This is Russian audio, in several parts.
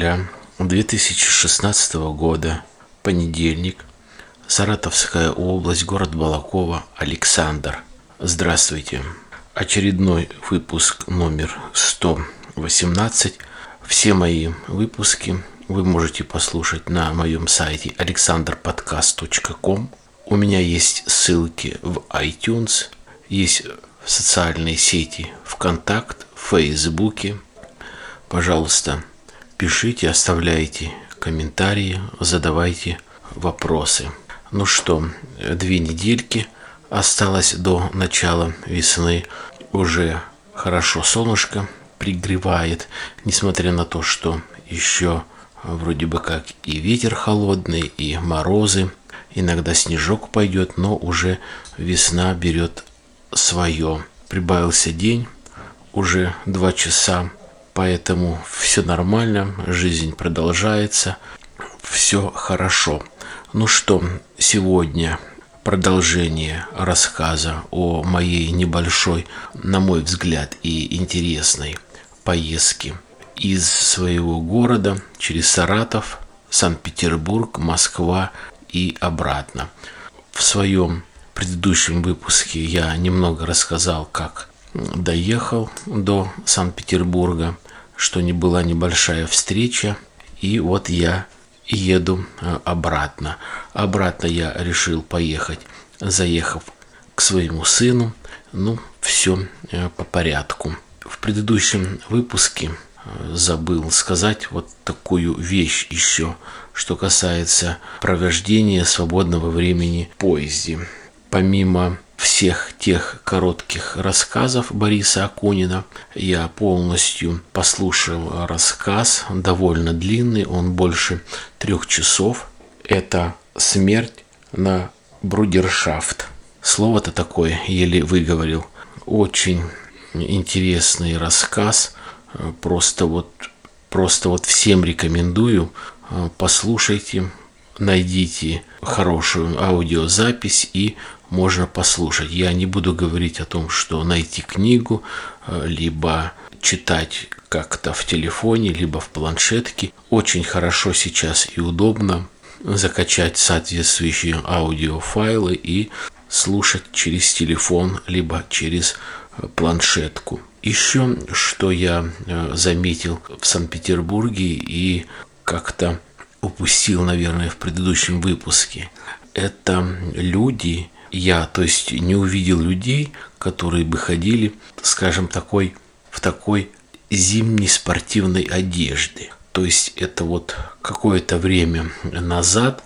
15 февраля 2016 года, понедельник, Саратовская область, город Балакова, Александр. Здравствуйте. Очередной выпуск номер 118. Все мои выпуски вы можете послушать на моем сайте alexanderpodcast.com. У меня есть ссылки в iTunes, есть социальные сети ВКонтакт, в Фейсбуке – Пожалуйста, пишите, оставляйте комментарии, задавайте вопросы. Ну что, две недельки осталось до начала весны. Уже хорошо солнышко пригревает, несмотря на то, что еще вроде бы как и ветер холодный, и морозы. Иногда снежок пойдет, но уже весна берет свое. Прибавился день, уже два часа Поэтому все нормально, жизнь продолжается, все хорошо. Ну что, сегодня продолжение рассказа о моей небольшой, на мой взгляд, и интересной поездке из своего города через Саратов, Санкт-Петербург, Москва и обратно. В своем предыдущем выпуске я немного рассказал, как доехал до Санкт-Петербурга, что не была небольшая встреча, и вот я еду э, обратно. Обратно я решил поехать, заехав к своему сыну. Ну, все э, по порядку. В предыдущем выпуске э, забыл сказать вот такую вещь еще, что касается провождения свободного времени в поезде. Помимо всех тех коротких рассказов Бориса Акунина. Я полностью послушал рассказ, довольно длинный, он больше трех часов. Это «Смерть на брудершафт». Слово-то такое еле выговорил. Очень интересный рассказ. Просто вот, просто вот всем рекомендую. Послушайте, найдите хорошую аудиозапись и можно послушать. Я не буду говорить о том, что найти книгу, э, либо читать как-то в телефоне, либо в планшетке. Очень хорошо сейчас и удобно закачать соответствующие аудиофайлы и слушать через телефон, либо через э, планшетку. Еще что я э, заметил в Санкт-Петербурге и как-то упустил, наверное, в предыдущем выпуске, это люди, я, то есть, не увидел людей, которые бы ходили, скажем, такой, в такой зимней спортивной одежде. То есть это вот какое-то время назад,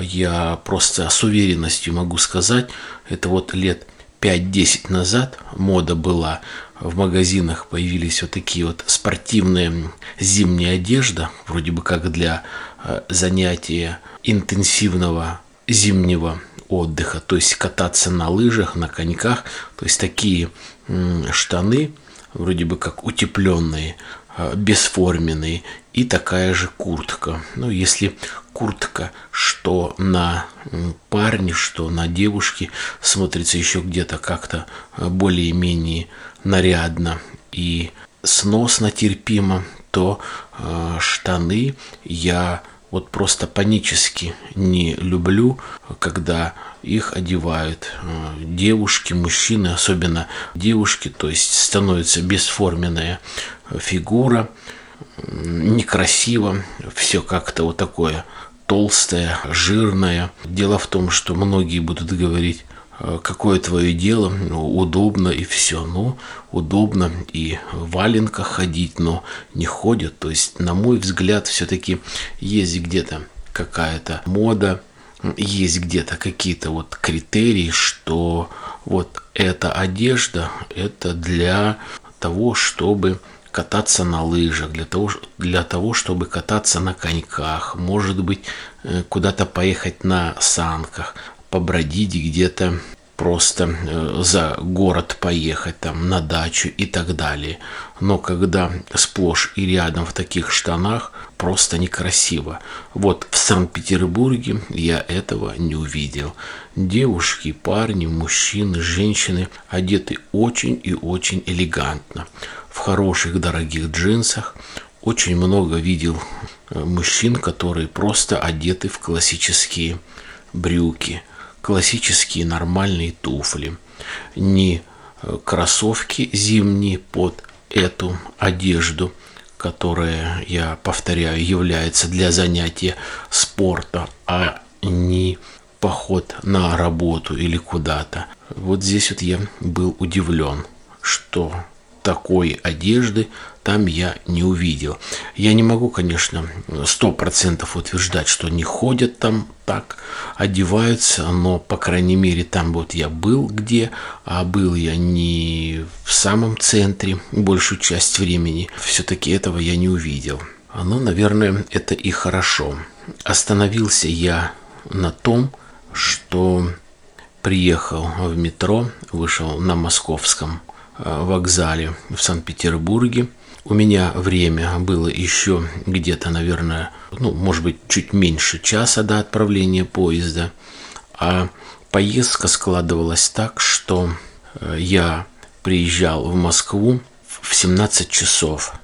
я просто с уверенностью могу сказать, это вот лет 5-10 назад мода была, в магазинах появились вот такие вот спортивные зимняя одежда, вроде бы как для э, занятия интенсивного зимнего отдыха, то есть кататься на лыжах, на коньках, то есть такие штаны, вроде бы как утепленные, а, бесформенные, и такая же куртка. Ну, если куртка, что на парне, что на девушке, смотрится еще где-то как-то а, более-менее нарядно и сносно терпимо, то э, штаны я вот просто панически не люблю, когда их одевают э, девушки, мужчины, особенно девушки, то есть становится бесформенная фигура, некрасиво, все как-то вот такое толстое, жирное. Дело в том, что многие будут говорить, какое твое дело, ну, удобно и все. Ну, удобно и в валенках ходить, но не ходят. То есть, на мой взгляд, все-таки есть где-то какая-то мода, есть где-то какие-то вот критерии, что вот эта одежда, это для того, чтобы кататься на лыжах, для того, для того, чтобы кататься на коньках, может быть, э, куда-то поехать на санках побродить где-то просто э, за город поехать там на дачу и так далее. Но когда сплошь и рядом в таких штанах, просто некрасиво. Вот в Санкт-Петербурге я этого не увидел. Девушки, парни, мужчины, женщины одеты очень и очень элегантно. В хороших дорогих джинсах, очень много видел э, мужчин, которые просто одеты в классические брюки, классические нормальные туфли, не э, кроссовки зимние под эту одежду, которая, я повторяю, является для занятия спорта, а не поход на работу или куда-то. Вот здесь вот я был удивлен, что такой одежды там я не увидел. Я не могу, конечно, сто процентов утверждать, что не ходят там так, одеваются, но, по крайней мере, там вот я был где, а был я не в самом центре большую часть времени. Все-таки этого я не увидел. Ну, наверное, это и хорошо. Остановился я на том, что приехал в метро, вышел на московском вокзале в Санкт-Петербурге. У меня время было еще где-то, наверное, ну, может быть, чуть меньше часа до отправления поезда. А поездка складывалась так, что э, я приезжал в Москву в 17 часов.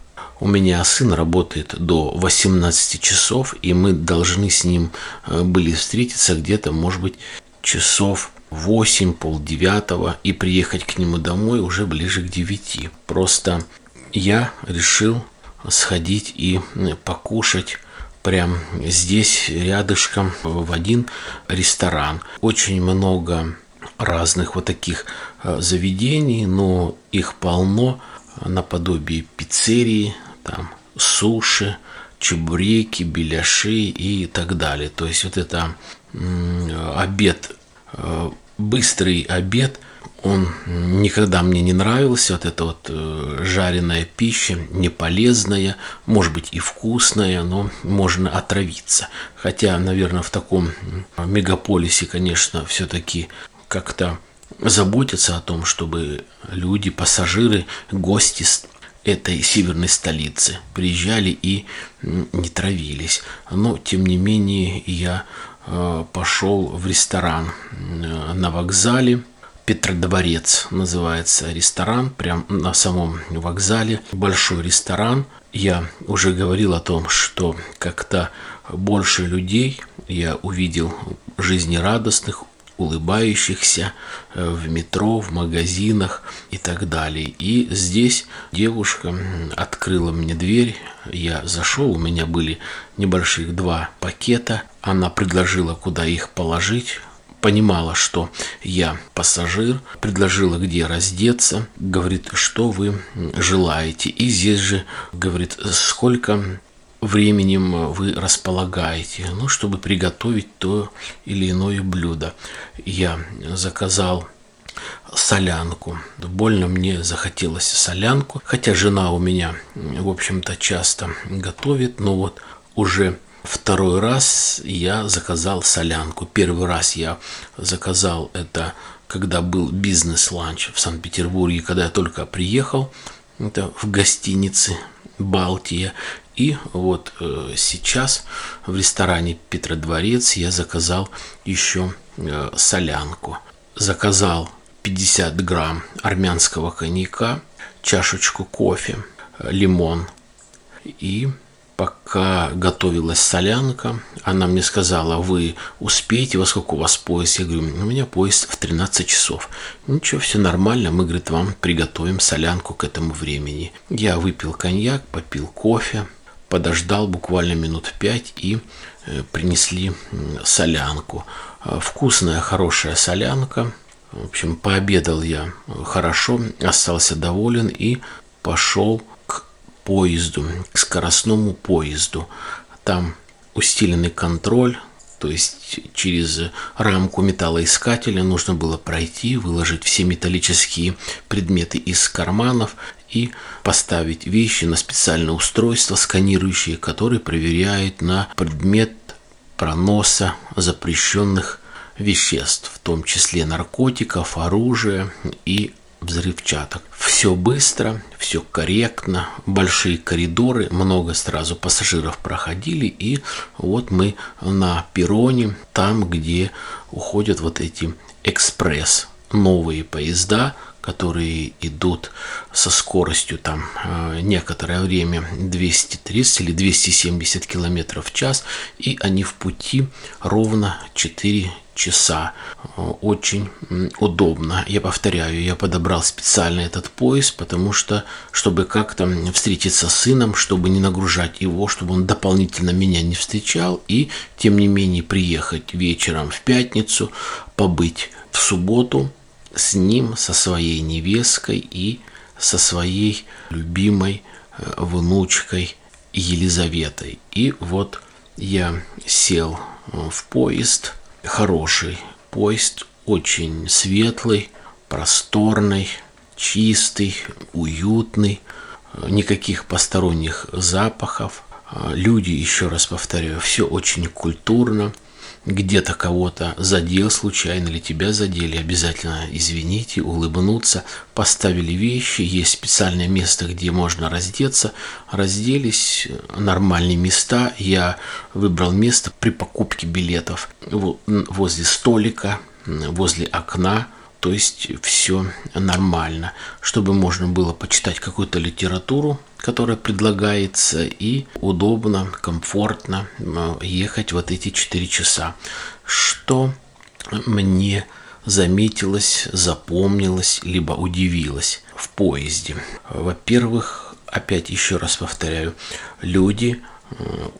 У меня сын работает до 18 часов, и мы должны с ним э, были встретиться где-то, может быть, часов 8, полдевятого и приехать к нему домой уже ближе к 9. Просто я решил сходить и покушать прям здесь рядышком в один ресторан. Очень много разных вот таких э, заведений, но их полно наподобие пиццерии, там суши, чебуреки, беляши и так далее. То есть вот это обед, быстрый обед, он никогда мне не нравился. Вот эта вот э, жареная пища, не полезная, может быть и вкусная, но можно отравиться. Хотя, наверное, в таком мегаполисе, конечно, все-таки как-то заботятся о том, чтобы люди, пассажиры, гости этой северной столицы приезжали и не травились. Но, тем не менее, я э, пошел в ресторан э, на вокзале. Петродворец называется ресторан, прям на самом вокзале. Большой ресторан. Я уже говорил о том, что как-то больше людей я увидел жизнерадостных, улыбающихся э, в метро, в магазинах и так далее. И здесь девушка открыла мне дверь, я зашел, у меня были небольших два пакета, она предложила, куда их положить, понимала, что я пассажир, предложила, где раздеться, говорит, что вы желаете. И здесь же говорит, сколько временем вы располагаете, ну, чтобы приготовить то или иное блюдо. Я заказал солянку. Больно мне захотелось солянку, хотя жена у меня, в общем-то, часто готовит, но вот уже второй раз я заказал солянку. Первый раз я заказал это, когда был бизнес-ланч в Санкт-Петербурге, когда я только приехал, это в гостинице Балтия. И вот э, сейчас в ресторане Петродворец я заказал еще э, солянку. Заказал 50 грамм армянского коньяка, чашечку кофе, э, лимон. И пока готовилась солянка, она мне сказала, вы успеете, во сколько у вас поезд? Я говорю, у меня поезд в 13 часов. Ничего, все нормально, мы, говорит, вам приготовим солянку к этому времени. Я выпил коньяк, попил кофе, подождал буквально минут пять и э, принесли солянку. Э, вкусная, хорошая солянка. В общем, пообедал я хорошо, остался доволен и пошел к поезду, к скоростному поезду. Там усиленный контроль, то есть через рамку металлоискателя нужно было пройти, выложить все металлические предметы из карманов и поставить вещи на специальное устройство, сканирующее, которое проверяет на предмет проноса запрещенных веществ, в том числе наркотиков, оружия и взрывчаток. Все быстро, все корректно, большие коридоры, много сразу пассажиров проходили, и вот мы на перроне, там, где уходят вот эти экспресс новые поезда, которые идут со скоростью там э, некоторое время 230 или 270 километров в час, и они в пути ровно 4 часа. Очень удобно. Я повторяю, я подобрал специально этот поезд, потому что, чтобы как-то встретиться с сыном, чтобы не нагружать его, чтобы он дополнительно меня не встречал, и, тем не менее, приехать вечером в пятницу, побыть в субботу с ним, со своей невесткой и со своей любимой э, внучкой Елизаветой. И вот я сел э, в поезд – хороший поезд, очень светлый, просторный, чистый, уютный, никаких посторонних запахов. Люди, еще раз повторяю, все очень культурно – где-то кого-то задел случайно или тебя задели, обязательно извините, улыбнуться, поставили вещи, есть специальное место, где можно раздеться, разделись, нормальные места, я выбрал место при покупке билетов. Возле столика, возле окна, то есть все нормально, чтобы можно было почитать какую-то литературу, которая предлагается, и удобно, комфортно ехать вот эти 4 часа. Что мне заметилось, запомнилось, либо удивилось в поезде. Во-первых, опять еще раз повторяю, люди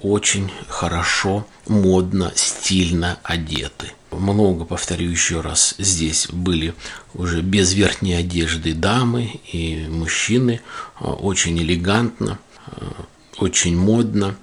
очень хорошо, модно, стильно одеты много, повторю еще раз, здесь были уже без верхней одежды дамы и мужчины, а, очень элегантно, а, очень модно.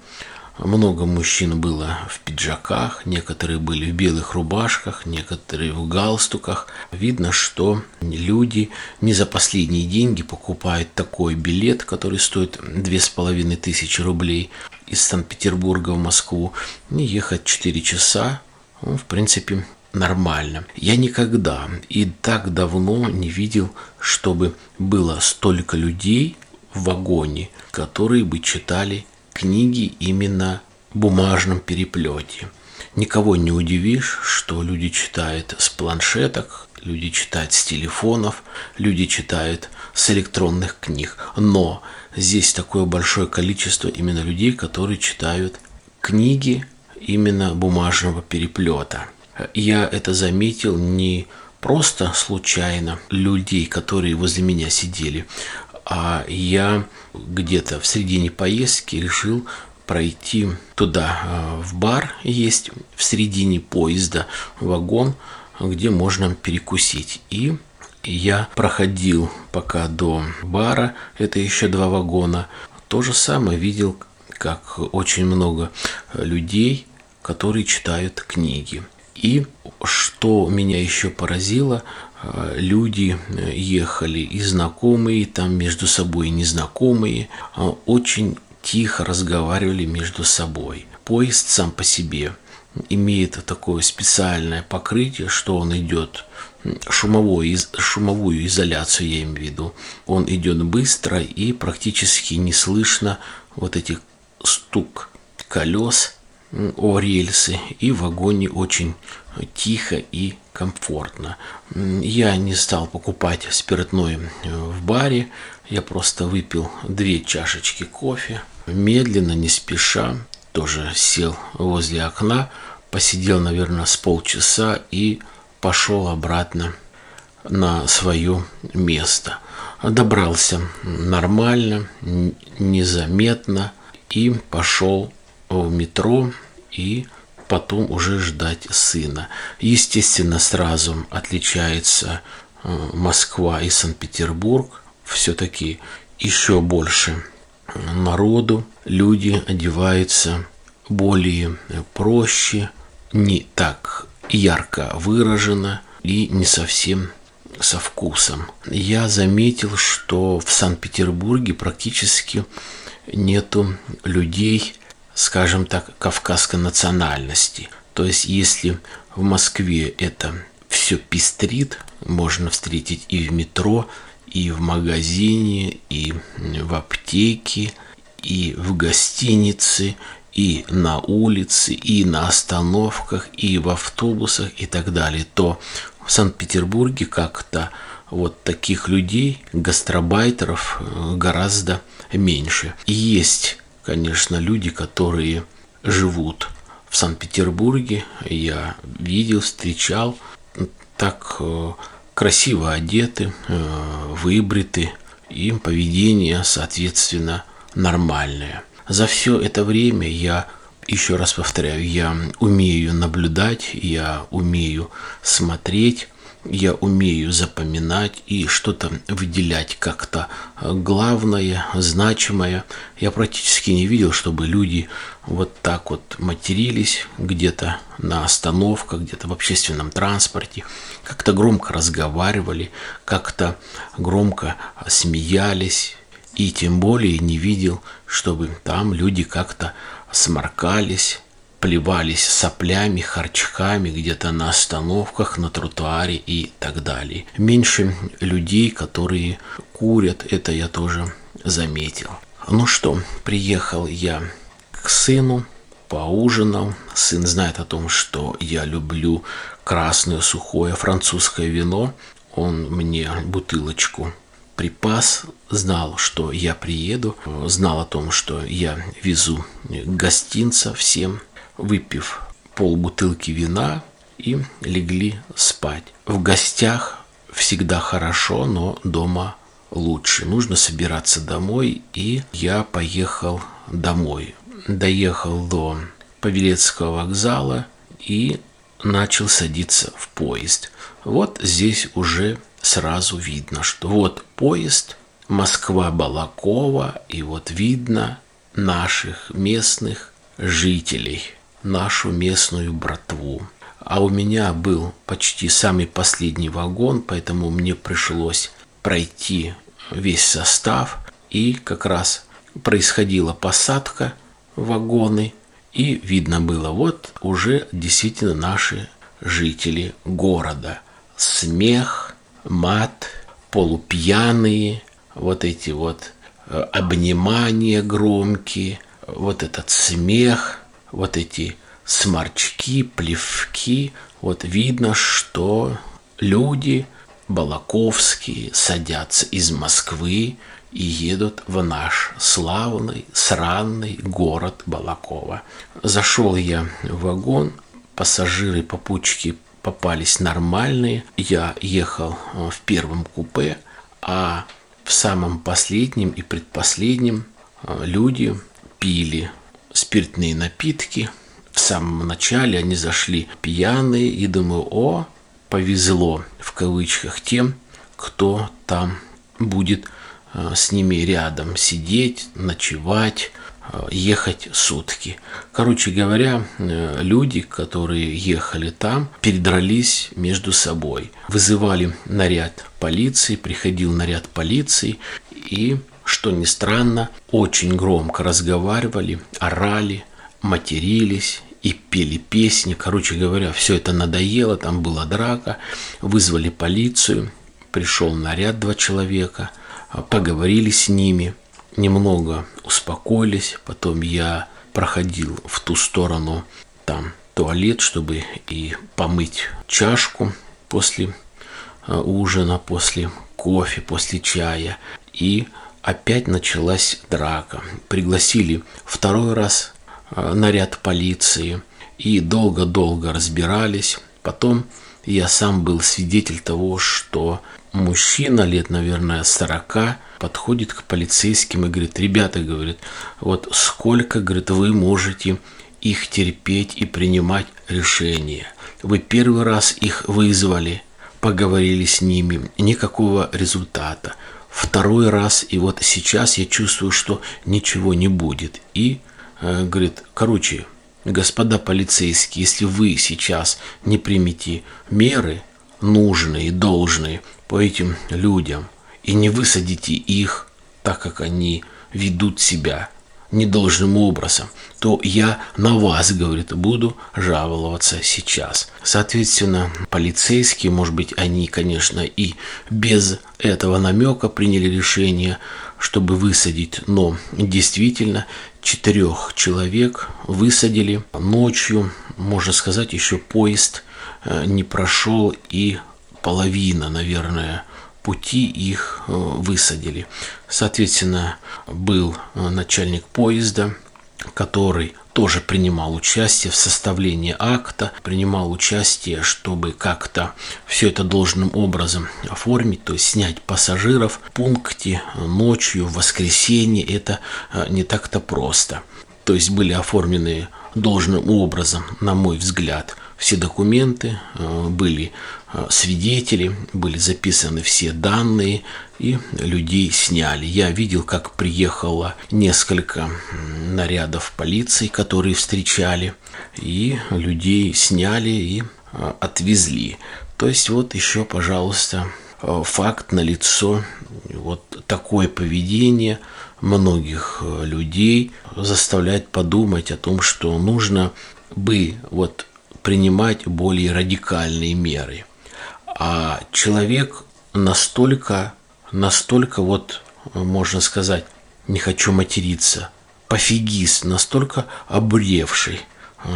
Много мужчин было в пиджаках, некоторые были в белых рубашках, некоторые в галстуках. Видно, что люди не за последние деньги покупают такой билет, который стоит две с половиной тысячи рублей из Санкт-Петербурга в Москву, и ехать 4 часа ну, в принципе, нормально. Я никогда и так давно не видел, чтобы было столько людей в вагоне, которые бы читали книги именно в бумажном переплете. Никого не удивишь, что люди читают с планшеток, люди читают с телефонов, люди читают с электронных книг. Но здесь такое большое количество именно людей, которые читают книги именно бумажного переплета. Я это заметил не просто случайно людей, которые возле меня сидели, а я где-то в середине поездки решил пройти туда, а, в бар есть в середине поезда вагон, где можно перекусить. И я проходил пока до бара, это еще два вагона, то же самое видел, как очень много людей которые читают книги. И что меня еще поразило, э, люди э, ехали и знакомые, там между собой и незнакомые, а очень тихо разговаривали между собой. Поезд сам по себе имеет такое специальное покрытие, что он идет шумовой, шумовую изоляцию, я имею в виду. Он идет быстро и практически не слышно вот этих стук колес о рельсы, и в вагоне очень тихо и комфортно. Я не стал покупать спиртное э, в баре, я просто выпил две чашечки кофе, медленно, не спеша, тоже сел возле окна, посидел, наверное, с полчаса и пошел обратно на свое место. Добрался нормально, незаметно и пошел в метро и потом уже ждать сына. Естественно, сразу отличается э, Москва и Санкт-Петербург. Все-таки еще больше народу, люди одеваются более проще, не так ярко выражено и не совсем со вкусом. Я заметил, что в Санкт-Петербурге практически нету людей скажем так, кавказской национальности. То есть, если в Москве это все пестрит, можно встретить и в метро, и в магазине, и в аптеке, и в гостинице, и на улице, и на остановках, и в автобусах и так далее, то в Санкт-Петербурге как-то вот таких людей, гастробайтеров, э, гораздо меньше. И есть, конечно, люди, которые живут в Санкт-Петербурге. Я видел, встречал, так э, красиво одеты, э, выбриты, им поведение, соответственно, нормальное. За все это время я еще раз повторяю, я умею наблюдать, я умею смотреть, я умею запоминать и что-то выделять как-то главное, значимое. Я практически не видел, чтобы люди вот так вот матерились где-то на остановках, где-то в общественном транспорте, как-то громко разговаривали, как-то громко смеялись. И тем более не видел, чтобы там люди как-то сморкались, плевались соплями, харчками где-то на остановках, на тротуаре и так далее. Меньше людей, которые курят, это я тоже заметил. Ну что, приехал я к сыну, поужинал. Сын знает о том, что я люблю красное сухое французское вино. Он мне бутылочку припас, знал, что я приеду, знал о том, что я везу гостинца всем, выпив полбутылки вина и легли спать. В гостях всегда хорошо, но дома лучше. Нужно собираться домой, и я поехал домой. Доехал до Павелецкого вокзала и начал садиться в поезд. Вот здесь уже сразу видно, что вот поезд Москва-Балакова, и вот видно наших местных жителей, нашу местную братву. А у меня был почти самый последний вагон, поэтому мне пришлось пройти весь состав, и как раз происходила посадка вагоны, и видно было, вот уже действительно наши жители города. Смех, мат, полупьяные, вот эти вот э, обнимания громкие, вот этот смех, вот эти сморчки, плевки. Вот видно, что люди балаковские садятся из Москвы и едут в наш славный, сранный город Балакова. Зашел я в вагон, пассажиры, попутчики попались нормальные. Я ехал э, в первом купе, а в самом последнем и предпоследнем э, люди пили спиртные напитки. В самом начале они зашли пьяные и думаю, о, повезло в кавычках тем, кто там будет э, с ними рядом сидеть, ночевать, Э, ехать сутки. Короче говоря, э, люди, которые ехали там, передрались между собой. Вызывали наряд полиции, приходил наряд полиции и, что ни странно, очень громко разговаривали, орали, матерились и пели песни. Короче говоря, все это надоело, там была драка, вызвали полицию, пришел наряд два человека, поговорили с ними – немного успокоились. Потом я проходил в ту сторону, там туалет, чтобы и помыть чашку после э, ужина, после кофе, после чая. И опять началась драка. Пригласили второй раз э, наряд полиции и долго-долго разбирались. Потом я сам был свидетель того, что мужчина лет, наверное, 40 подходит к полицейским и говорит, ребята, говорит, вот сколько, говорит, вы можете их терпеть и принимать решения. Вы первый раз их вызвали, поговорили с ними, никакого результата. Второй раз, и вот сейчас я чувствую, что ничего не будет. И э, говорит, короче, господа полицейские, если вы сейчас не примете меры нужные, должные по этим людям – и не высадите их, так как они ведут себя недолжным образом, то я на вас, говорит, буду жаловаться сейчас. Соответственно, полицейские, может быть, они, конечно, и без этого намека приняли решение, чтобы высадить, но действительно четырех человек высадили ночью, можно сказать, еще поезд э, не прошел и половина, наверное, пути их высадили. Соответственно, был начальник поезда, который тоже принимал участие в составлении акта, принимал участие, чтобы как-то все это должным образом оформить, то есть снять пассажиров в пункте ночью, в воскресенье. Это э, не так-то просто. То есть были оформлены должным образом, на мой взгляд, все документы, э, были э, свидетели, были записаны все данные, и людей сняли. Я видел, как приехало несколько нарядов полиции, которые встречали, и людей сняли и э, отвезли. То есть вот еще, пожалуйста, факт на лицо вот такое поведение многих людей заставляет подумать о том, что нужно бы вот принимать более радикальные меры. А человек настолько, настолько вот, можно сказать, не хочу материться, пофигист, настолько обревший,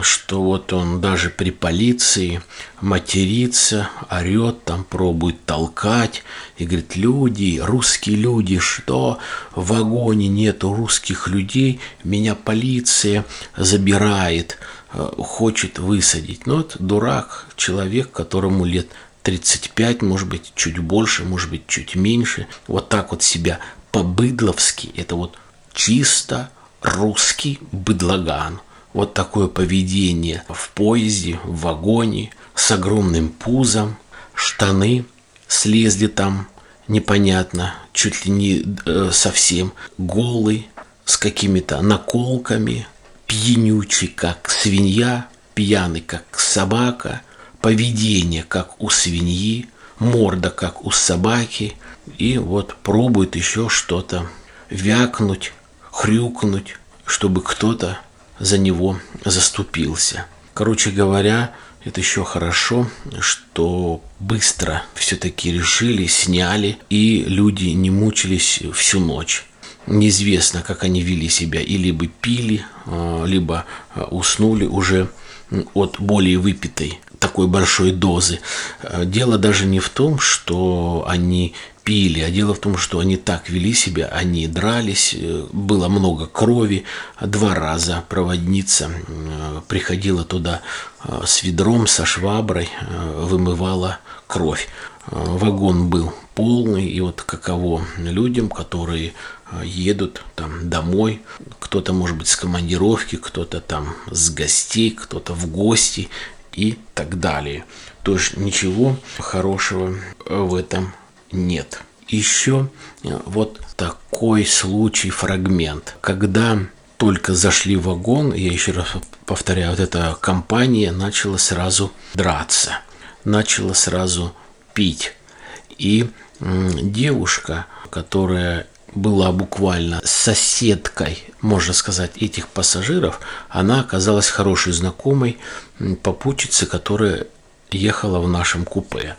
что вот он даже при полиции матерится, орет, там пробует толкать и говорит, люди, русские люди, что в вагоне нету русских людей, меня полиция забирает, Э, хочет высадить. Но это дурак, человек, которому лет 35, может быть, чуть больше, может быть, чуть меньше. Вот так вот себя по-быдловски, это вот чисто русский быдлаган. Вот такое поведение в поезде, в вагоне, с огромным пузом, штаны слезли там непонятно, чуть ли не э, совсем голый, с какими-то наколками, пьянючий, как свинья, пьяный, как собака, поведение, как у свиньи, морда, как у собаки, и вот пробует еще что-то вякнуть, хрюкнуть, чтобы кто-то за него заступился. Короче говоря, это еще хорошо, что быстро все-таки решили, сняли, и люди не мучились всю ночь. Неизвестно, как они вели себя, и либо пили, а, либо а, уснули уже от более выпитой такой большой дозы. А, дело даже не в том, что они пили, а дело в том, что они так вели себя, они дрались, э, было много крови. Два раза проводница приходила туда с ведром, со шваброй, вымывала кровь. Вагон был полный, и вот каково людям, которые едут там домой, кто-то может быть с командировки, кто-то там с гостей, кто-то в гости и так далее. То есть ничего хорошего в этом нет. Еще э, вот такой случай, фрагмент, когда только зашли в вагон, я еще раз повторяю, вот эта компания начала сразу драться, начала сразу пить. И девушка, которая была буквально соседкой, можно сказать, этих пассажиров, она оказалась хорошей знакомой попутчицы, которая ехала в нашем купе.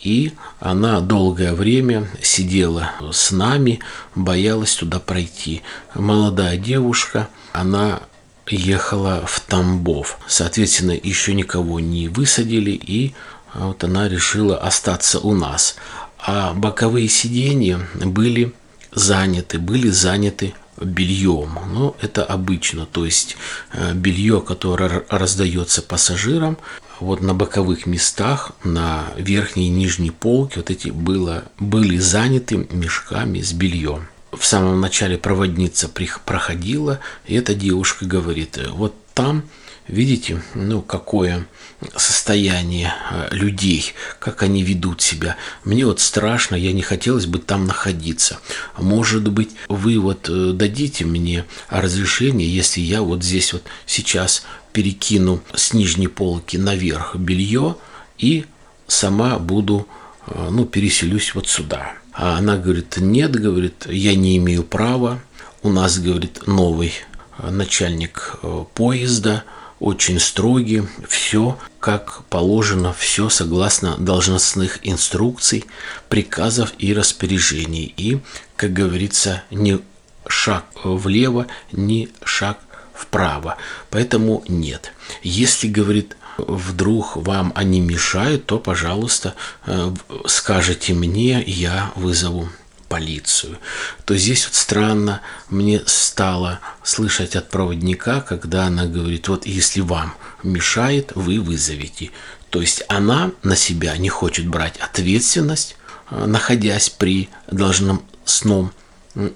И она долгое время сидела с нами, боялась туда пройти. Молодая девушка, она ехала в Тамбов. Соответственно, еще никого не высадили, и вот она решила остаться у нас. А боковые сиденья были заняты, были заняты бельем. Ну, это обычно, то есть э, белье, которое раздается пассажирам, вот на боковых местах, на верхней и нижней полке, вот эти было, были заняты мешками с бельем. В самом начале проводница проходила, и эта девушка говорит, вот там Видите, ну, какое состояние э, людей, как они ведут себя. Мне вот страшно, я не хотелось бы там находиться. Может быть, вы вот э, дадите мне разрешение, если я вот здесь вот сейчас перекину с нижней полки наверх белье и сама буду, э, ну, переселюсь вот сюда. А она говорит, нет, говорит, я не имею права. У нас, говорит, новый начальник поезда – очень строгий, все как положено, все согласно должностных инструкций, приказов и распоряжений. И, как говорится, не шаг влево, ни шаг вправо. Поэтому нет. Если, говорит, вдруг вам они мешают, то, пожалуйста, э, скажите мне, я вызову полицию. То здесь вот странно мне стало слышать от проводника, когда она говорит, вот если вам мешает, вы вызовете. То есть она на себя не хочет брать ответственность, э, находясь при должном сном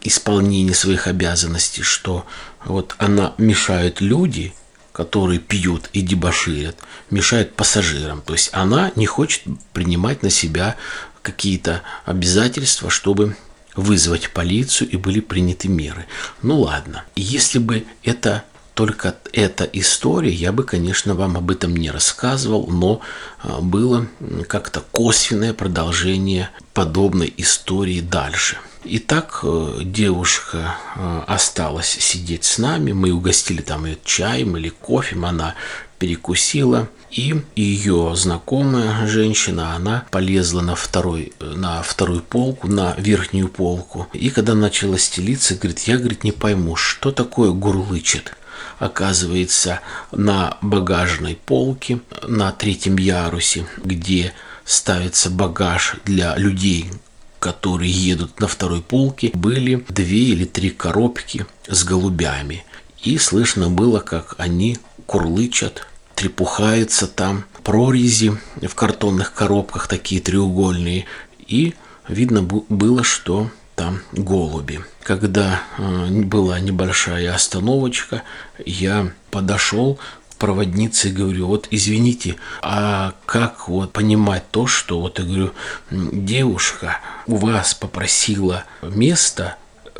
исполнении своих обязанностей, что вот она мешает люди, которые пьют и дебоширят, мешает пассажирам. То есть она не хочет принимать на себя какие-то обязательства, чтобы вызвать полицию и были приняты меры. Ну ладно, если бы это только эта история, я бы, конечно, вам об этом не рассказывал, но а, было как-то косвенное продолжение подобной истории дальше. Итак, э, девушка э, осталась сидеть с нами, мы угостили там ее чаем или кофе, она перекусила, и ее знакомая женщина, она полезла на, второй, на вторую полку, на верхнюю полку. И когда начала стелиться, говорит, я, говорит, не пойму, что такое гурлычет оказывается на багажной полке на третьем ярусе, где ставится багаж для людей, которые едут на второй полке, были две или три коробки с голубями. И слышно было, как они курлычат, трепухаются там, прорези в картонных коробках такие треугольные. И видно было, что там голуби. Когда э, была небольшая остановочка, я подошел к проводнице и говорю, вот извините, а как вот понимать то, что вот я говорю, девушка у вас попросила место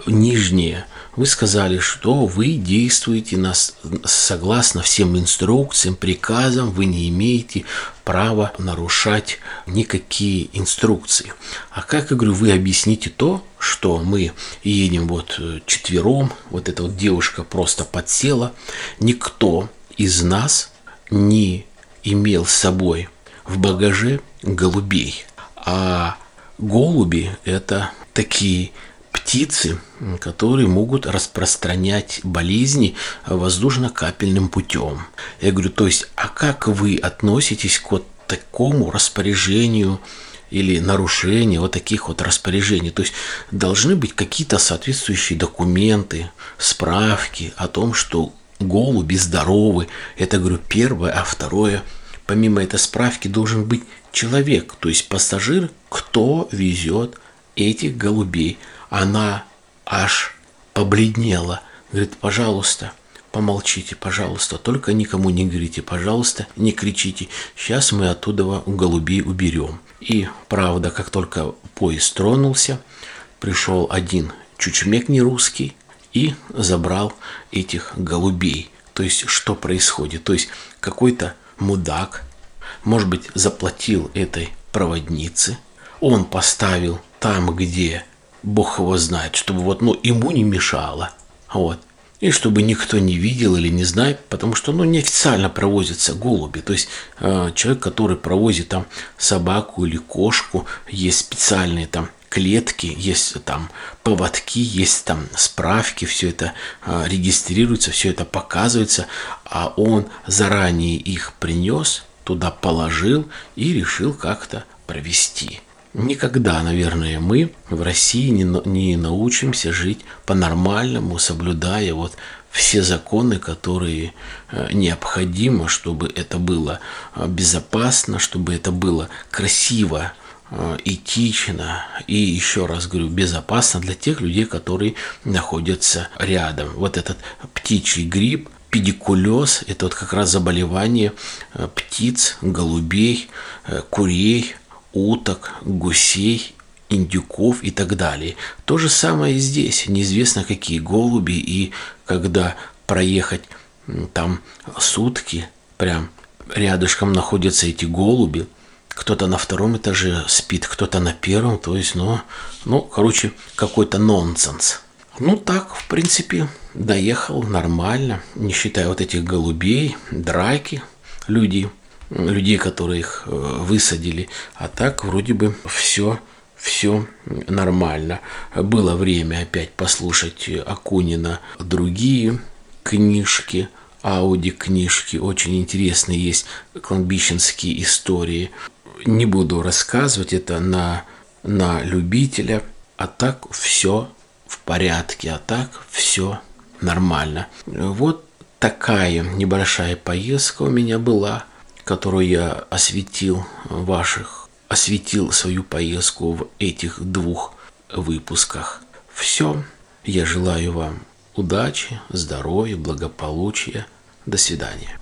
нижнее, вы сказали, что вы действуете нас согласно всем инструкциям, приказам, вы не имеете права нарушать никакие инструкции. А как, я говорю, вы объясните то, что мы едем вот э, четвером, вот эта вот девушка просто подсела, никто из нас не имел с собой в багаже голубей. А голуби – это такие птицы, которые могут распространять болезни воздушно-капельным путем. Я говорю, то есть, а как вы относитесь к вот такому распоряжению или нарушению вот таких вот распоряжений? То есть, должны быть какие-то соответствующие документы, справки о том, что голуби здоровы. Это, говорю, первое. А второе, помимо этой справки, должен быть человек, то есть пассажир, кто везет этих голубей она аж побледнела. Говорит, пожалуйста, помолчите, пожалуйста, только никому не говорите, пожалуйста, не кричите. Сейчас мы оттуда голубей уберем. И правда, как только поезд тронулся, пришел один чучмек не русский и забрал этих голубей. То есть, что происходит? То есть, какой-то мудак, может быть, заплатил этой проводнице, он поставил там, где бог его знает, чтобы вот, ну, ему не мешало. Вот. И чтобы никто не видел или не знает, потому что, ну, неофициально провозятся голуби. То есть э, человек, который провозит там собаку или кошку, есть специальные там клетки, есть там поводки, есть там справки, все это э, регистрируется, все это показывается, а он заранее их принес, туда положил и решил как-то провести. Никогда, наверное, мы в России не, не научимся жить по-нормальному, соблюдая вот все законы, которые э, необходимо, чтобы это было э, безопасно, чтобы это было красиво, э, этично и еще раз говорю безопасно для тех людей, которые находятся рядом. Вот этот птичий грипп, педикулез – это вот как раз заболевание птиц, голубей, курей, уток, гусей, индюков и так далее. То же самое и здесь. Неизвестно, какие голуби, и когда проехать там сутки, прям рядышком находятся эти голуби, кто-то на втором этаже спит, кто-то на первом, то есть, ну, ну, короче, какой-то нонсенс. Ну так, в принципе, доехал нормально, не считая вот этих голубей, драки, люди людей, которые их э, высадили. А так вроде бы все все нормально. Было время опять послушать Акунина другие книжки аудиокнижки. Очень интересные есть кладбищенские истории. Не буду рассказывать это на, на любителя. А так все в порядке, а так все нормально. Вот такая небольшая поездка у меня была, которую я осветил ваших, осветил свою поездку в этих двух выпусках. Все. Я желаю вам удачи, здоровья, благополучия. До свидания.